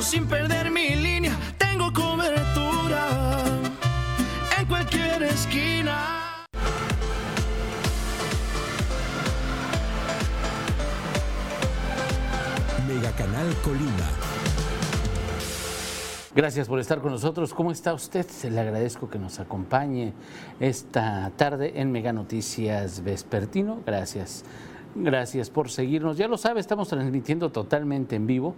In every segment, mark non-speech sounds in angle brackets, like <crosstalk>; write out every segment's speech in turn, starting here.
200 pesos sin perder mi línea, tengo cobertura en cualquier esquina. Mega Canal Colima. Gracias por estar con nosotros. ¿Cómo está usted? Le agradezco que nos acompañe esta tarde en Mega Noticias Vespertino. Gracias. Gracias por seguirnos. Ya lo sabe, estamos transmitiendo totalmente en vivo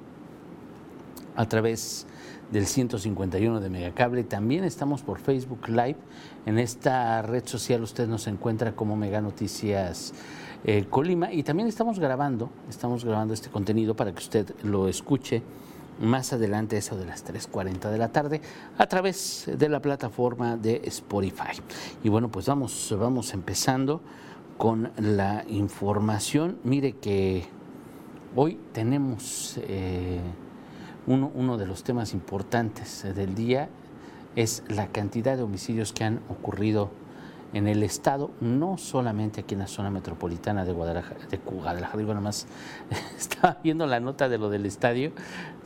a través del 151 de Megacable. También estamos por Facebook Live. En esta red social usted nos encuentra como Mega Noticias eh, Colima. Y también estamos grabando, estamos grabando este contenido para que usted lo escuche más adelante, eso de las 3.40 de la tarde, a través de la plataforma de Spotify. Y bueno, pues vamos, vamos empezando con la información. Mire que hoy tenemos eh, uno, uno de los temas importantes del día, es la cantidad de homicidios que han ocurrido en el estado, no solamente aquí en la zona metropolitana de Guadalajara, de Guadalajara, digo nada más, <laughs> estaba viendo la nota de lo del estadio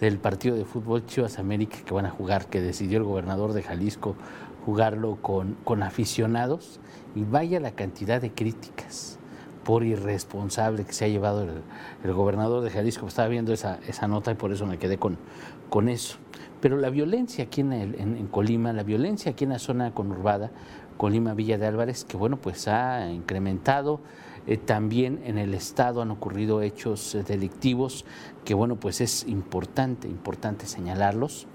del partido de fútbol Chivas América que van a jugar, que decidió el gobernador de Jalisco jugarlo con, con aficionados, y vaya la cantidad de críticas por irresponsable que se ha llevado el, gobernador de Jalisco. Estaba viendo esa, nota y por eso me quedé con, eso. Pero la violencia aquí en, Colima, la violencia aquí en la zona conurbada, Colima Villa de Álvarez, que bueno, pues ha incrementado. Eh, también en el estado han ocurrido hechos eh, delictivos que bueno, pues es importante, importante señalarlos.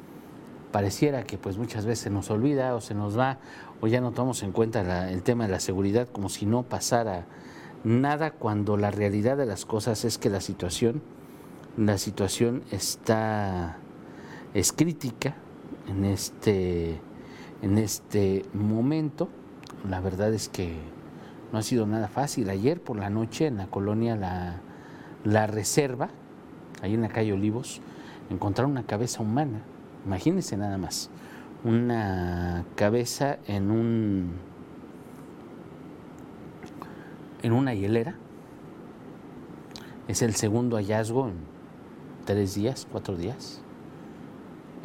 Pareciera que pues muchas veces se nos olvida o se nos va o ya no tomamos en cuenta el tema de la seguridad como si no pasara nada cuando la realidad de las cosas es que la situación, la situación está, es crítica en este en este momento. La verdad es que no ha sido nada fácil. Ayer por la noche en la colonia La, la Reserva, ahí en la calle Olivos, encontraron una cabeza humana. Imagínense nada más. Una cabeza en un en una hielera. Es el segundo hallazgo en tres días, cuatro días.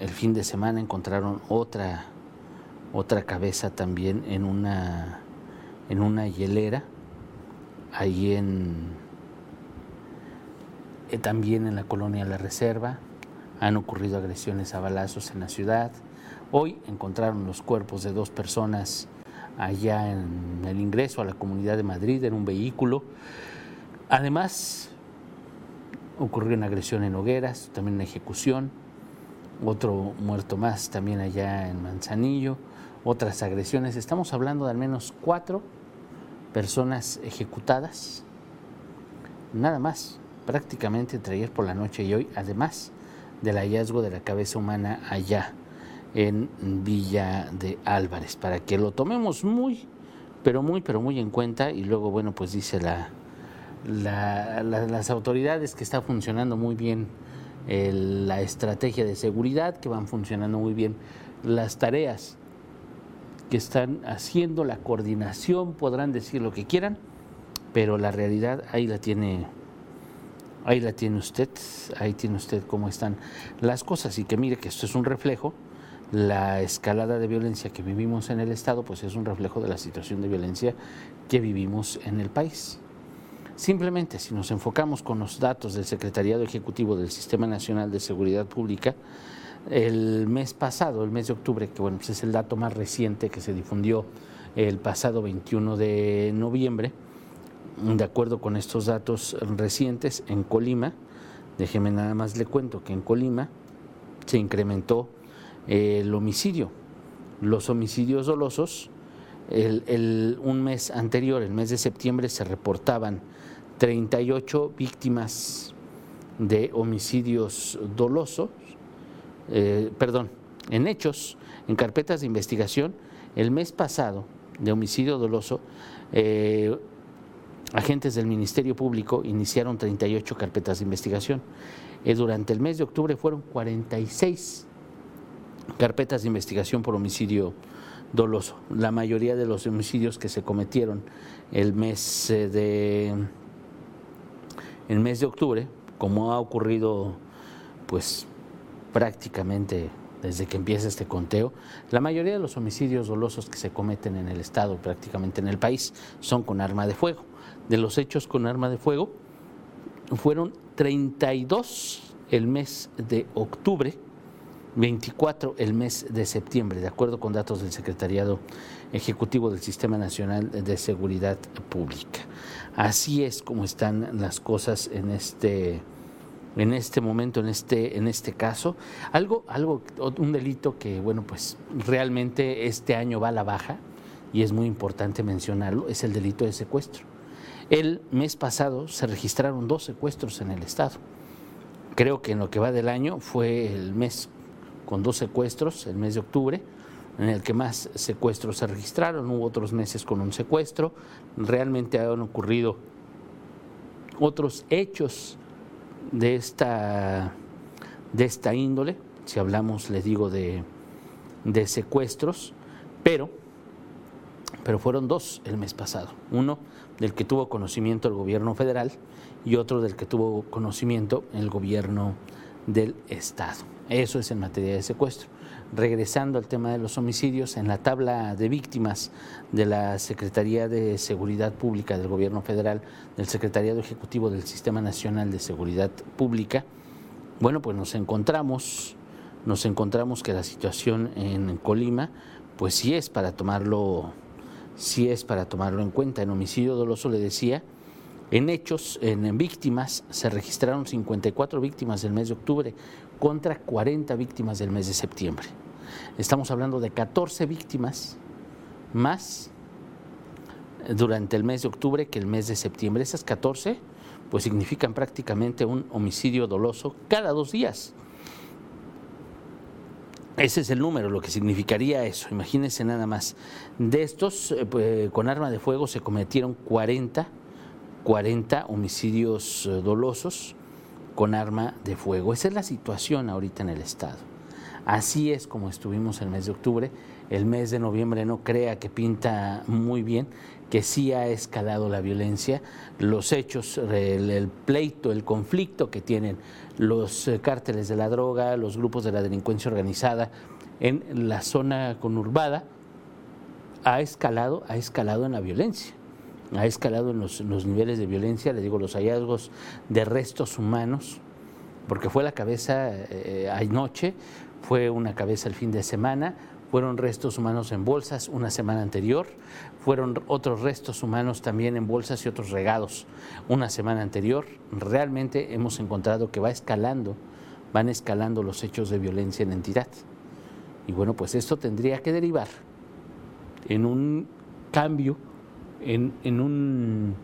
El fin de semana encontraron otra otra cabeza también en una, en una hielera, ahí en, eh, también en la colonia La Reserva. Han ocurrido agresiones a balazos en la ciudad. Hoy encontraron los cuerpos de dos personas allá en el ingreso a la comunidad de Madrid en un vehículo. Además, ocurrió una agresión en Hogueras, también una ejecución, otro muerto más también allá en Manzanillo otras agresiones. Estamos hablando de al menos cuatro personas ejecutadas, nada más, prácticamente entre ayer por la noche y hoy, además del hallazgo de la cabeza humana allá en Villa de Álvarez, para que lo tomemos muy, pero muy, pero muy en cuenta. Y luego, bueno, pues dice la, la, la, las autoridades que está funcionando muy bien el, la estrategia de seguridad, que van funcionando muy bien las tareas que están haciendo la coordinación, podrán decir lo que quieran, pero la realidad ahí la tiene, ahí la tiene usted, ahí tiene usted cómo están las cosas. Y que mire que esto es un reflejo, la escalada de violencia que vivimos en el Estado, pues es un reflejo de la situación de violencia que vivimos en el país. Simplemente, si nos enfocamos con los datos del Secretariado Ejecutivo del Sistema Nacional de Seguridad Pública, el mes pasado, el mes de octubre, que bueno, pues es el dato más reciente que se difundió el pasado 21 de noviembre, de acuerdo con estos datos recientes, en Colima, déjeme nada más le cuento que en Colima se incrementó el homicidio. los homicidios dolosos, el, un mes anterior, el mes de septiembre, se reportaban 38 víctimas de homicidios dolosos, eh, perdón, en hechos, en carpetas de investigación, el mes pasado de homicidio doloso, eh, agentes del Ministerio Público iniciaron 38 carpetas de investigación. Eh, durante el mes de octubre fueron 46 carpetas de investigación por homicidio doloso. La mayoría de los homicidios que se cometieron el mes eh, de el mes de octubre, como ha ocurrido pues prácticamente desde que empieza este conteo, la mayoría de los homicidios dolosos que se cometen en el estado, prácticamente en el país, son con arma de fuego. De los hechos con arma de fuego fueron 32 el mes de octubre 24 el mes de septiembre, de acuerdo con datos del Secretariado Ejecutivo del Sistema Nacional de Seguridad Pública. Así es como están las cosas en este en este momento, en este, en este caso. Algo, algo, un delito que, bueno, pues realmente este año va a la baja, y es muy importante mencionarlo, es el delito de secuestro. El mes pasado se registraron dos secuestros en el Estado. Creo que en lo que va del año fue el mes con dos secuestros, el mes de octubre, en el que más secuestros se registraron, hubo otros meses con un secuestro, realmente han ocurrido otros hechos de esta, de esta índole, si hablamos, les digo, de, de secuestros, pero, pero fueron dos el mes pasado, uno del que tuvo conocimiento el gobierno federal y otro del que tuvo conocimiento el gobierno del Estado. Eso es en materia de secuestro. Regresando al tema de los homicidios, en la tabla de víctimas de la Secretaría de Seguridad Pública del Gobierno Federal, del Secretariado Ejecutivo del Sistema Nacional de Seguridad Pública, bueno, pues nos encontramos, nos encontramos que la situación en Colima, pues sí es para tomarlo, sí es para tomarlo en cuenta. En homicidio doloso le decía, en hechos, en víctimas, se registraron 54 víctimas del mes de octubre contra 40 víctimas del mes de septiembre. Estamos hablando de 14 víctimas más durante el mes de octubre que el mes de septiembre. Esas 14 pues significan prácticamente un homicidio doloso cada dos días. Ese es el número, lo que significaría eso. Imagínense nada más. De estos, eh, pues, con arma de fuego se cometieron 40 40 homicidios eh, dolosos con arma de fuego. Esa es la situación ahorita en el Estado. Así es como estuvimos el mes de octubre. El mes de noviembre no crea que pinta muy bien, que sí ha escalado la violencia, los hechos, el, pleito, el conflicto que tienen los eh, cárteles de la droga, los grupos de la delincuencia organizada en la zona conurbada, ha escalado, ha escalado en la violencia ha escalado en los, niveles de violencia, le digo, los hallazgos de restos humanos, porque fue la cabeza eh, anoche, fue una cabeza el fin de semana, fueron restos humanos en bolsas una semana anterior, fueron otros restos humanos también en bolsas y otros regados una semana anterior. Realmente hemos encontrado que va escalando, van escalando los hechos de violencia en entidad. Y bueno, pues esto tendría que derivar en un cambio en, un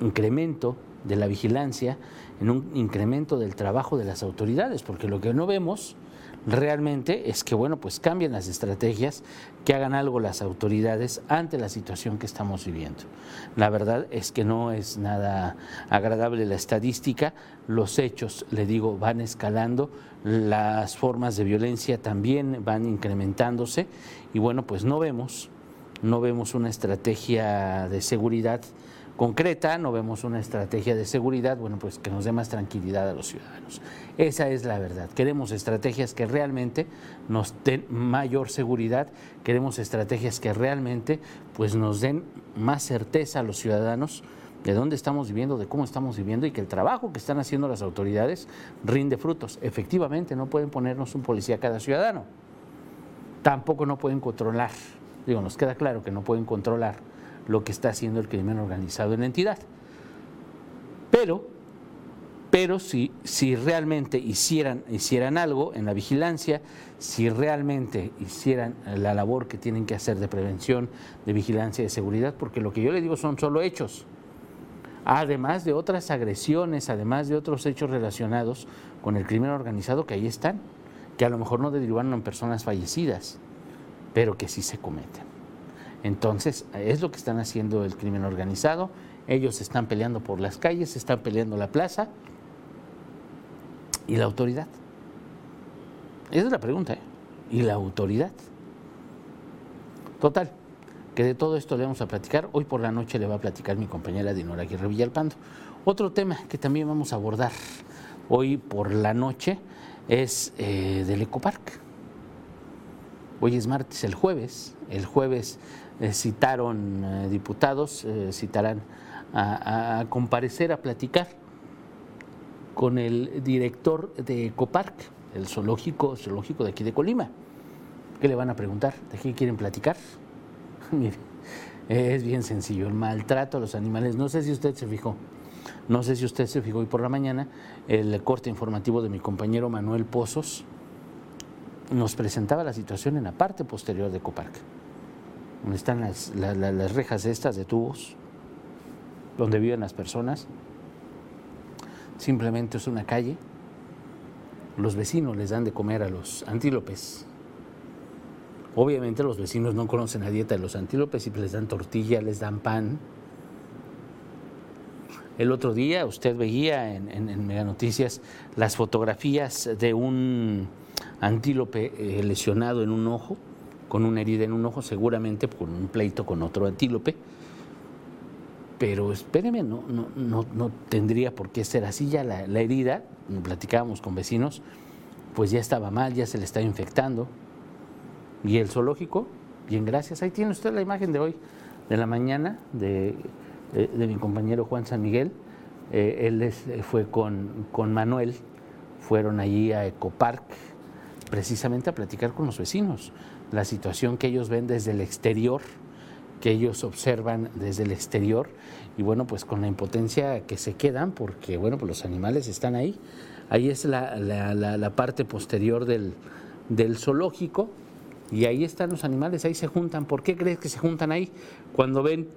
incremento de la vigilancia, en un incremento del trabajo de las autoridades, porque lo que no vemos realmente es que, bueno, pues cambien las estrategias, que hagan algo las autoridades ante la situación que estamos viviendo. La verdad es que no es nada agradable la estadística, los hechos, le digo, van escalando, las formas de violencia también van incrementándose y, bueno, pues no vemos no vemos una estrategia de seguridad concreta, no vemos una estrategia de seguridad, bueno, pues que nos dé más tranquilidad a los ciudadanos. Esa es la verdad. Queremos estrategias que realmente nos den mayor seguridad, queremos estrategias que realmente pues nos den más certeza a los ciudadanos de dónde estamos viviendo, de cómo estamos viviendo y que el trabajo que están haciendo las autoridades rinde frutos. Efectivamente, no pueden ponernos un policía a cada ciudadano. Tampoco no pueden controlar Digo, nos queda claro que no pueden controlar lo que está haciendo el crimen organizado en la entidad. Pero Pero si, si realmente hicieran, hicieran algo en la vigilancia, si realmente hicieran la labor que tienen que hacer de prevención, de vigilancia y de seguridad, porque lo que yo le digo son solo hechos, además de otras agresiones, además de otros hechos relacionados con el crimen organizado que ahí están, que a lo mejor no derivaron en personas fallecidas, pero que sí se cometen. Entonces, es lo que están haciendo el crimen organizado. Ellos están peleando por las calles, están peleando la plaza y la autoridad. Esa es la pregunta, ¿eh? ¿Y la autoridad? Total, que de todo esto le vamos a platicar. Hoy por la noche le va a platicar mi compañera Dinora Aguirre Villalpando. Otro tema que también vamos a abordar hoy por la noche es eh, del Ecopark. Hoy es martes, el jueves. El jueves eh, citaron eh, diputados, citarán a, a, comparecer, a platicar con el director de Ecopark, el zoológico, zoológico de aquí de Colima. ¿Qué le van a preguntar? ¿De qué quieren platicar? <laughs> Mire, es bien sencillo, el maltrato a los animales. No sé si usted se fijó, no sé si usted se fijó hoy por la mañana, el corte informativo de mi compañero Manuel Pozos nos presentaba la situación en la parte posterior de Coparc, donde están las, rejas estas de tubos, donde viven las personas. Simplemente es una calle. Los vecinos les dan de comer a los antílopes Obviamente los vecinos no conocen la dieta de los antílopes y les dan tortilla, les dan pan. El otro día usted veía en, en, Mega Noticias las fotografías de un antílope eh, lesionado en un ojo, con una herida en un ojo, seguramente con un pleito con otro antílope. Pero espéreme, no, no, no, no tendría por qué ser así. Ya la, la herida, platicábamos con vecinos, pues ya estaba mal, ya se le está infectando. Y el zoológico, bien, gracias. Ahí tiene usted la imagen de hoy, de la mañana, de, de, mi compañero Juan San Miguel. Eh, él es, fue con, con Manuel, fueron allí a Ecopark precisamente a platicar con los vecinos, la situación que ellos ven desde el exterior, que ellos observan desde el exterior y bueno, pues con la impotencia que se quedan porque bueno, pues los animales están ahí. Ahí es la, la, la, parte posterior del, del zoológico y ahí están los animales, ahí se juntan. ¿Por qué crees que se juntan ahí? Cuando ven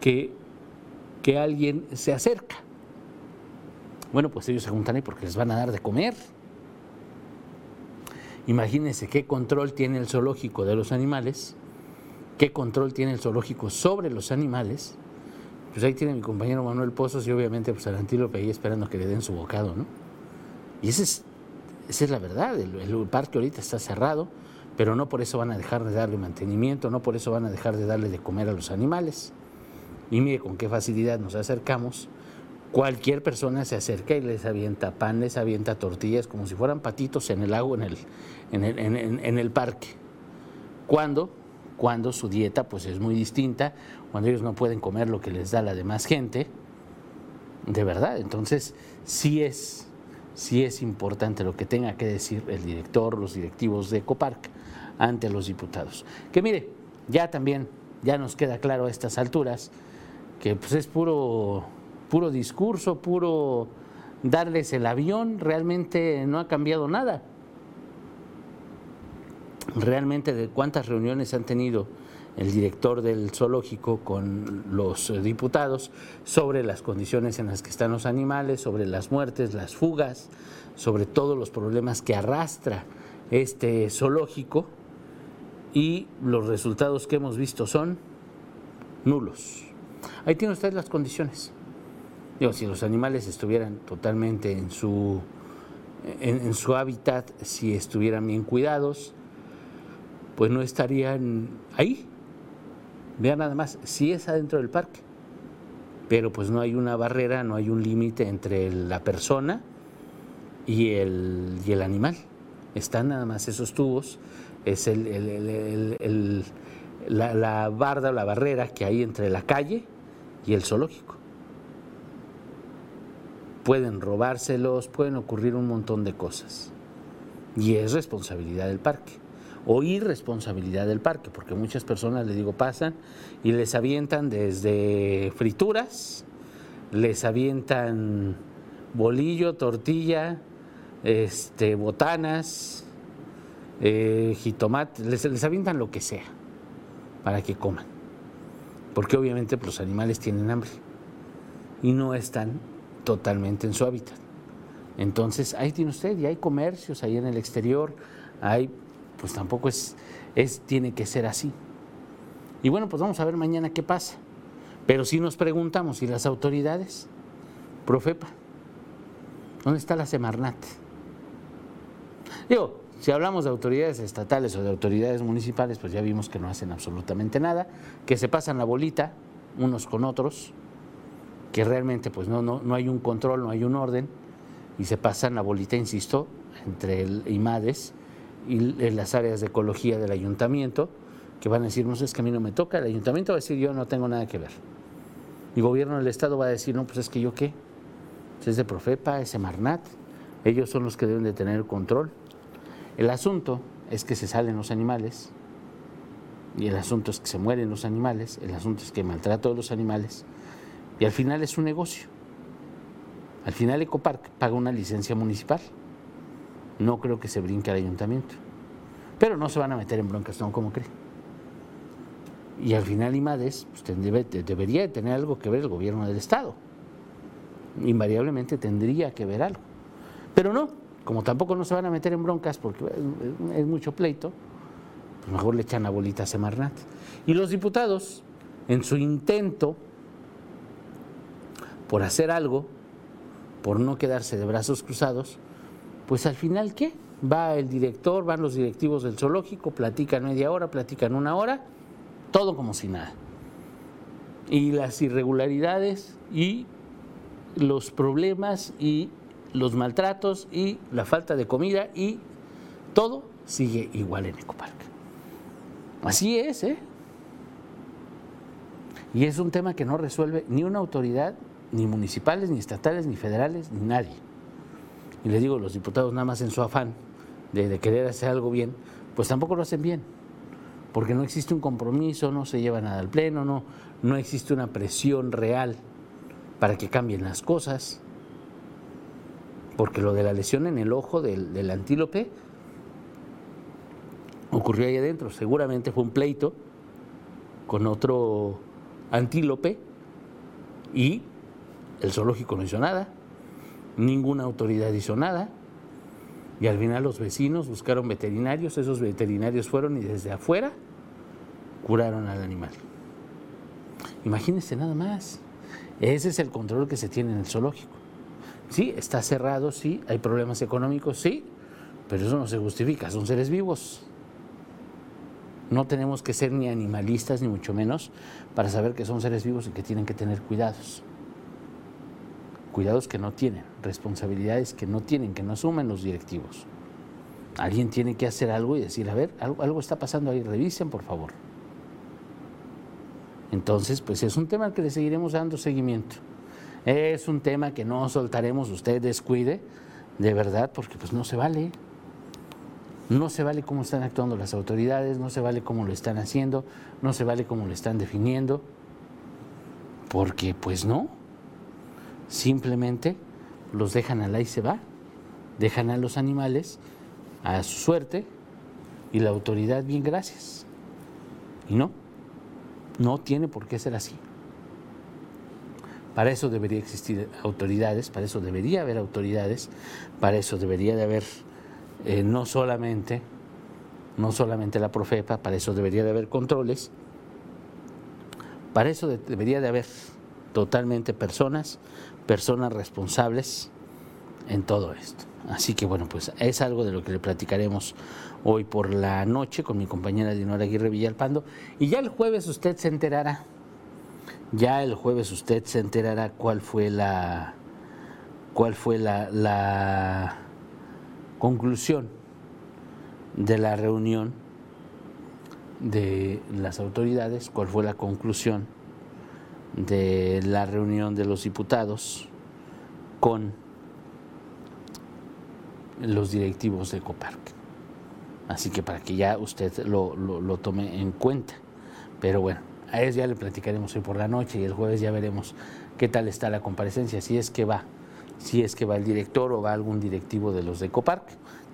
que, que alguien se acerca. Bueno, pues ellos se juntan ahí porque les van a dar de comer. Imagínense qué control tiene el zoológico de los animales, qué control tiene el zoológico sobre los animales. Pues ahí tiene mi compañero Manuel Pozos y obviamente pues el antílope ahí esperando que le den su bocado, ¿no? Y esa es, esa es la verdad, el, parque ahorita está cerrado pero no por eso van a dejar de darle mantenimiento, no Cualquier persona se acerca y les avienta pan, les avienta tortillas, como si fueran patitos en el agua, en el, en el, parque. ¿Cuándo? Cuando su dieta pues, es muy distinta, cuando ellos no pueden comer lo que les da la demás gente. De verdad, entonces sí es, sí es importante lo que tenga que decir el director, los directivos de Ecopark ante los diputados. Que mire, ya también, ya nos queda claro a estas alturas que pues es puro, puro discurso, puro darles el avión, realmente no ha cambiado nada. Realmente de cuántas reuniones han tenido el director del zoológico con los diputados sobre las condiciones en las que están los animales, sobre las muertes, las fugas, sobre todos los problemas que arrastra este zoológico y los resultados que hemos visto son nulos. Ahí tiene usted las condiciones. Digo, si los animales estuvieran totalmente en su, en, su hábitat, si estuvieran bien cuidados, pues no estarían ahí. Vean nada más, si es adentro del parque, pero pues no hay una barrera, no hay un límite entre la persona y el, y el animal. Están nada más esos tubos es el, la, barda o la barrera que hay entre la calle y el zoológico. Pueden robárselos, pueden ocurrir un montón de cosas. Y es responsabilidad del parque o irresponsabilidad del parque, porque muchas personas, le digo, pasan y les avientan desde frituras, les avientan bolillo, tortilla, este, botanas, eh, jitomate, les, les avientan lo que sea para que coman. Porque obviamente pues, los animales tienen hambre y no están totalmente en su hábitat. Entonces, ahí tiene usted, y hay comercios ahí en el exterior, hay, pues tampoco es, es, tiene que ser así. Y bueno, pues vamos a ver mañana qué pasa. Pero si nos preguntamos, ¿y las autoridades? Profepa, ¿dónde está la Semarnat? Digo, si hablamos de autoridades estatales o de autoridades municipales, pues ya vimos que no hacen absolutamente nada, que se pasan la bolita unos con otros, que realmente pues no, no, no hay un control, no hay un orden, y se pasan la bolita, insisto, entre el IMADES y las áreas de ecología del ayuntamiento, que van a decir, no sé, es que a mí no me toca, el ayuntamiento va a decir, yo no tengo nada que ver. Mi gobierno del Estado va a decir, no, pues es que yo qué, pues es de Profepa, es Semarnat, ellos son los que deben de tener control. El asunto es que se salen los animales, y el asunto es que se mueren los animales, el asunto es que maltrato de los animales, y al final es un negocio. Al final Ecopark paga una licencia municipal. No creo que se brinque al ayuntamiento. Pero no se van a meter en broncas, ¿no? ¿Cómo cree? Y al final IMADES pues, debe, debería tener algo que ver el gobierno del Estado. Invariablemente tendría que ver algo. Pero no, como tampoco no se van a meter en broncas porque es mucho pleito, pues mejor le echan la bolita a Semarnat. Y los diputados, en su intento por hacer algo, por no quedarse de brazos cruzados, pues al final, ¿qué? Va el director, van los directivos del zoológico, platican media hora, platican una hora, todo como si nada. Y las irregularidades y los problemas y los maltratos y la falta de comida y todo sigue igual en Ecopark. Así es, ¿eh? Y es un tema que no resuelve ni una autoridad ni municipales, ni estatales, ni federales, ni nadie. Y les digo, los diputados nada más en su afán de, querer hacer algo bien, pues tampoco lo hacen bien, porque no existe un compromiso, no se lleva nada al pleno, no, no existe una presión real para que cambien las cosas, porque lo de la lesión en el ojo del, del antílope ocurrió ahí adentro, seguramente fue un pleito con otro antílope y el zoológico no hizo nada, ninguna autoridad hizo nada, y al final los vecinos buscaron veterinarios, esos veterinarios fueron y desde afuera curaron al animal. Imagínense nada más. Ese es el control que se tiene en el zoológico. Sí, está cerrado, sí, hay problemas económicos, sí, pero eso no se justifica, son seres vivos. No tenemos que ser ni animalistas, ni mucho menos, para saber que son seres vivos y que tienen que tener cuidados cuidados que no tienen, responsabilidades que no tienen, que no asumen los directivos. Alguien tiene que hacer algo y decir, a ver, algo, está pasando ahí, revisen por favor. Entonces, pues es un tema al que le seguiremos dando seguimiento. Es un tema que no soltaremos, usted descuide, de verdad, porque pues no se vale. No se vale cómo están actuando las autoridades, no se vale cómo lo están haciendo, no se vale cómo lo están definiendo, porque pues no, simplemente los dejan al ahí se va, dejan a los animales a su suerte y la autoridad bien gracias. Y no, no tiene por qué ser así. Para eso debería existir autoridades, para eso debería haber autoridades, para eso debería de haber eh, no solamente no solamente la Profepa, para eso debería de haber controles, para eso debería de haber totalmente personas personas responsables en todo esto. Así que bueno, pues es algo de lo que le platicaremos hoy por la noche con mi compañera Dinora Aguirre Villalpando. Y ya el jueves usted se enterará, ya el jueves usted se enterará cuál fue la, cuál fue la, la conclusión de la reunión de las autoridades, cuál fue la conclusión de la reunión de los diputados con los directivos de Ecopark. Así que para que ya usted lo, lo, tome en cuenta. Pero bueno, a eso ya le platicaremos hoy por la noche y el jueves ya veremos qué tal está la comparecencia, si es que va si es que va el director o va algún directivo de los de Ecopark.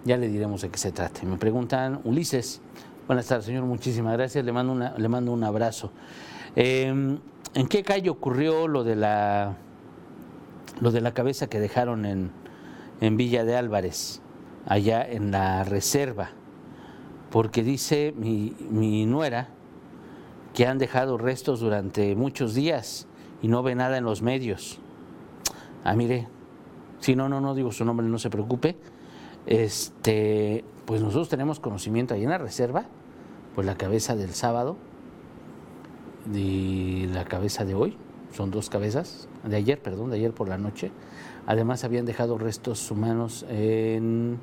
Ya le diremos de qué se trata. Me preguntan, Ulises, buenas tardes, señor, muchísimas gracias, le mando, una, le mando un abrazo. Em, ¿En qué calle ocurrió lo de la, lo de la cabeza que dejaron en, en Villa de Álvarez, allá en la reserva? Porque dice mi, mi nuera que han dejado restos durante muchos días y no ve nada en los medios. Ah, mire, si no, no, no digo su nombre, no se preocupe. Este, pues nosotros tenemos conocimiento ahí en la reserva, pues la cabeza del sábado y la cabeza de hoy, son dos cabezas, de ayer, perdón, de ayer por la noche. Además habían dejado restos humanos en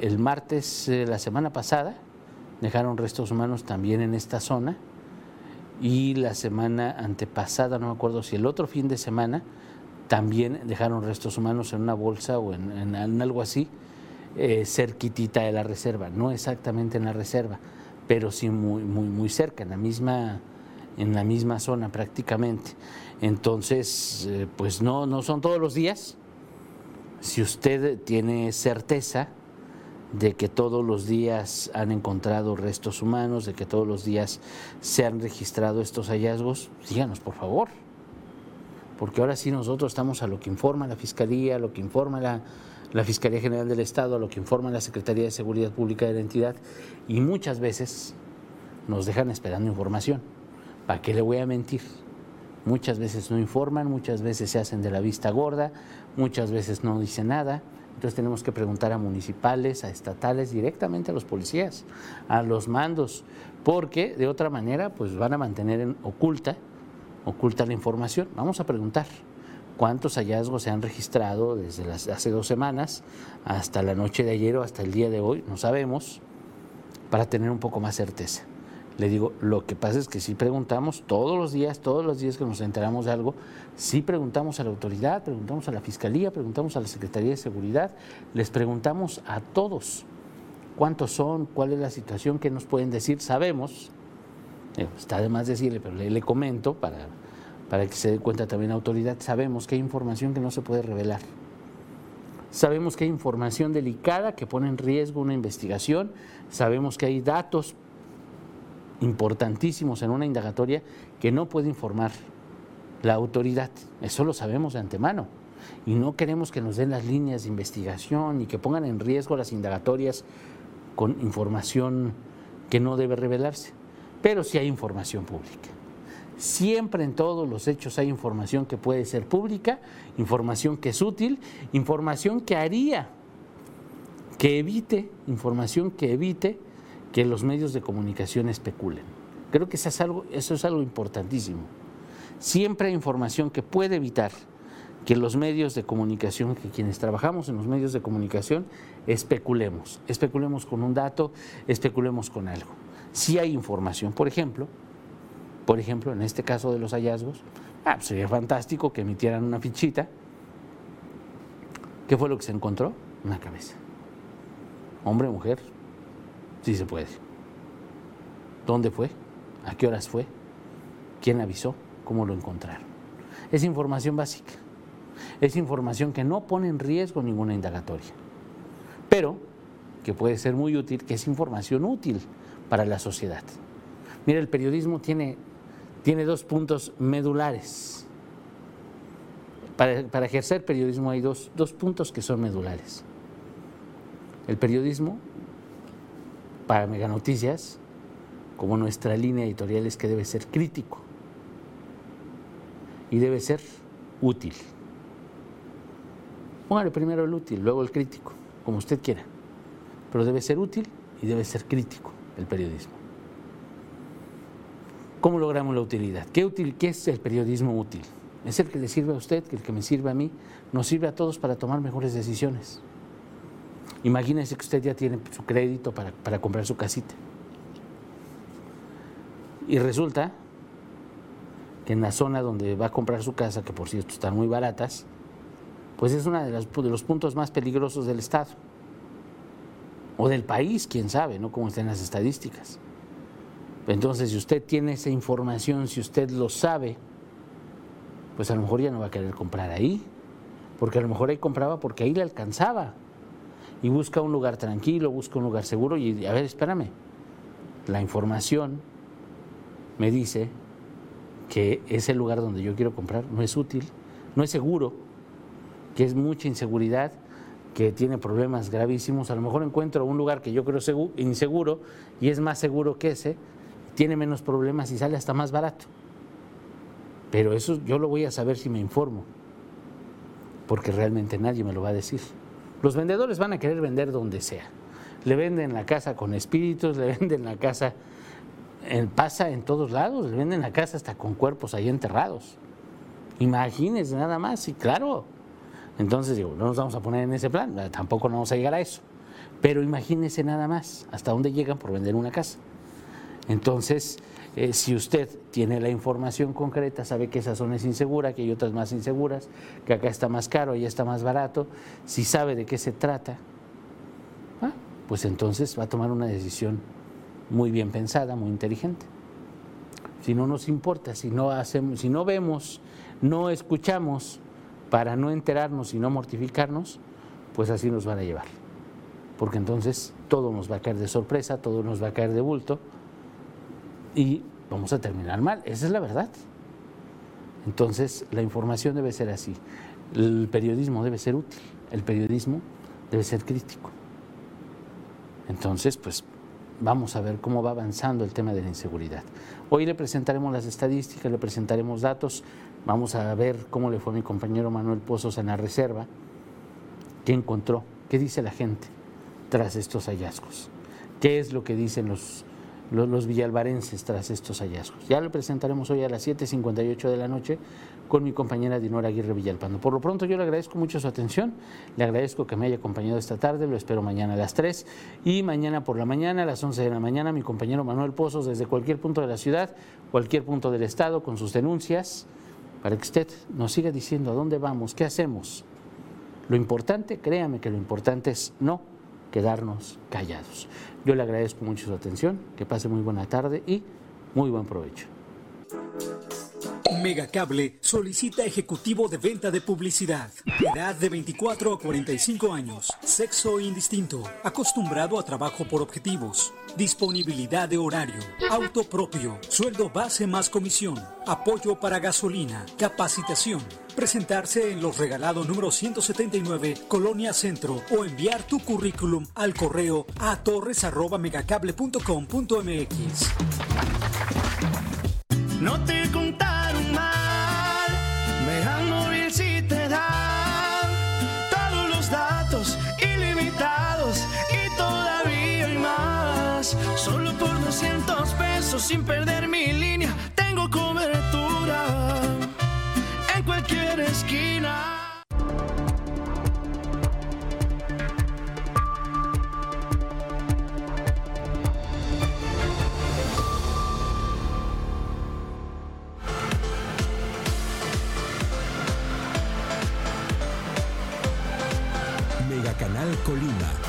el martes, eh, la semana pasada, dejaron restos humanos también en esta zona. Y la semana antepasada, no me acuerdo si el otro fin de semana, también dejaron restos humanos en una bolsa o en, algo así, eh, cerquitita de la reserva, no exactamente en la reserva, pero sí muy, muy, muy cerca, en la misma, en la misma zona prácticamente. Entonces, eh, pues no, no son todos los días. Si usted tiene certeza, de que todos los días han encontrado restos humanos, de que todos los días se han registrado estos hallazgos, díganos por favor. Porque ahora sí nosotros estamos a lo que informa la Fiscalía, a lo que informa la, la Fiscalía General del Estado, a lo que informa la Secretaría de Seguridad Pública de la entidad, y muchas veces nos dejan esperando información. ¿Para qué le voy a mentir? Muchas veces no informan, muchas veces se hacen de la vista gorda, muchas veces no dicen nada entonces tenemos que preguntar a municipales, a estatales, directamente a los policías, a los mandos, porque de otra manera pues van a mantener en oculta, oculta la información. Vamos a preguntar cuántos hallazgos se han registrado desde hace dos semanas hasta la noche de ayer o hasta el día de hoy, no sabemos, para tener un poco más certeza. Le digo, lo que pasa es que si preguntamos todos los días, todos los días que nos enteramos de algo, si preguntamos a la autoridad, preguntamos a la Fiscalía, preguntamos a la Secretaría de Seguridad, les preguntamos a todos cuántos son, cuál es la situación, qué nos pueden decir. Sabemos, está de más decirle, pero le comento para, para que se dé cuenta también la autoridad, sabemos que hay información que no se puede revelar. Sabemos que hay información delicada que pone en riesgo una investigación, sabemos que hay datos importantísimos en una indagatoria que no puede informar la autoridad. Eso lo sabemos de antemano. Y no queremos que nos den las líneas de investigación y que pongan en riesgo las indagatorias con información que no debe revelarse. Pero sí hay información pública. Siempre en todos los hechos hay información que puede ser pública, información que es útil, información que haría que evite, información que evite que los medios de comunicación especulen. Creo que eso es algo, eso es algo importantísimo. Siempre hay información que puede evitar que los medios de comunicación, que quienes trabajamos en los medios de comunicación, especulemos. Especulemos con un dato, especulemos con algo. Si hay información, por ejemplo, por ejemplo, en este caso de los hallazgos, ah, pues sería fantástico que emitieran una fichita. ¿Qué fue lo que se encontró? Una cabeza. Hombre, mujer, Sí se puede. ¿Dónde fue? ¿A qué horas fue? ¿Quién avisó? ¿Cómo lo encontraron? Es información básica. Es información que no pone en riesgo ninguna indagatoria, pero que puede ser muy útil, que es información útil para la sociedad. Mira, el periodismo tiene, tiene dos puntos medulares. Para, ejercer periodismo hay dos, dos puntos que son medulares. El periodismo para Mega Noticias, como nuestra línea editorial es que debe ser crítico y debe ser útil. Póngale primero el útil, luego el crítico, como usted quiera, pero debe ser útil y debe ser crítico el periodismo. ¿Cómo logramos la utilidad? ¿Qué, útil, ¿Qué es el periodismo útil? Es el que le sirve a usted, el que me sirve a mí, nos sirve a todos para tomar mejores decisiones. Imagínense que usted ya tiene su crédito para, comprar su casita. Y resulta que en la zona donde va a comprar su casa, que por cierto están muy baratas, pues es uno de, de, los puntos más peligrosos del Estado. O del país, quién sabe, ¿no? Como están las estadísticas. Entonces, si usted tiene esa información, si usted lo sabe, pues a lo mejor ya no va a querer comprar ahí. porque a lo mejor ahí compraba porque ahí le alcanzaba. Y busca un lugar tranquilo, busca un lugar seguro y a ver, espérame, la información me dice que ese lugar donde yo quiero comprar no es útil, no es seguro, que es mucha inseguridad, que tiene problemas gravísimos. A lo mejor encuentro un lugar que yo creo inseguro y es más seguro que ese, tiene menos problemas y sale hasta más barato. Pero eso yo lo voy a saber si me informo, porque realmente nadie me lo va a decir. Los vendedores van a querer vender donde sea. Le venden la casa con espíritus, le <laughs> venden la casa, en, pasa en todos lados, le venden la casa hasta con cuerpos ahí enterrados. Imagínense nada más, y claro. Entonces digo, no nos vamos a poner en ese plan, tampoco no vamos a llegar a eso. Pero imagínense nada más hasta dónde llegan por vender una casa. Entonces, eh, si usted tiene la información concreta, sabe que esa zona es insegura, que hay otras más inseguras, que acá está más caro, allá está más barato, si sabe de qué se trata, ah, pues entonces va a tomar una decisión muy bien pensada, muy inteligente. Si no nos importa, si no hacemos, si no vemos, no escuchamos para no enterarnos y no mortificarnos, pues así nos van a llevar. Porque entonces todo nos va a caer de sorpresa, todo nos va a caer de bulto y vamos a terminar mal. Esa es la verdad. Entonces, la información debe ser así. El periodismo debe ser útil, el periodismo debe ser crítico. Entonces, pues vamos a ver cómo va avanzando el tema de la inseguridad. Hoy le presentaremos las estadísticas, le presentaremos datos, vamos a ver cómo le fue a mi compañero Manuel Pozos en la reserva, qué encontró, qué dice la gente tras estos hallazgos, qué es lo que dicen los los, villalvarenses tras estos hallazgos. Ya lo presentaremos hoy a las 7.58 de la noche con mi compañera Dinora Aguirre Villalpando. Por lo pronto yo le agradezco mucho su atención, le agradezco que me haya acompañado esta tarde, lo espero mañana a las 3 y mañana por la mañana a las 11 de la mañana mi compañero Manuel Pozos desde cualquier punto de la ciudad, cualquier punto del estado con sus denuncias para que usted nos siga diciendo a dónde vamos, qué hacemos. Lo importante, créame que lo importante es no quedarnos callados. Yo le agradezco mucho su atención, que pase muy buena tarde y muy buen provecho. Megacable solicita ejecutivo de venta de publicidad. Edad de 24 a 45 años. Sexo indistinto. Acostumbrado a trabajo por objetivos. Disponibilidad de horario. Auto propio. Sueldo base más comisión. Apoyo para gasolina. Capacitación. Presentarse en los regalados número 179, Colonia Centro, o enviar tu currículum al correo a torres.megacable.com.mx. No te contaron mal, Megan Móvil si te dan todos los datos ilimitados y todavía hay más. Solo por 200 pesos sin perder mi línea, tengo cobertura esquina. Mega Canal Colima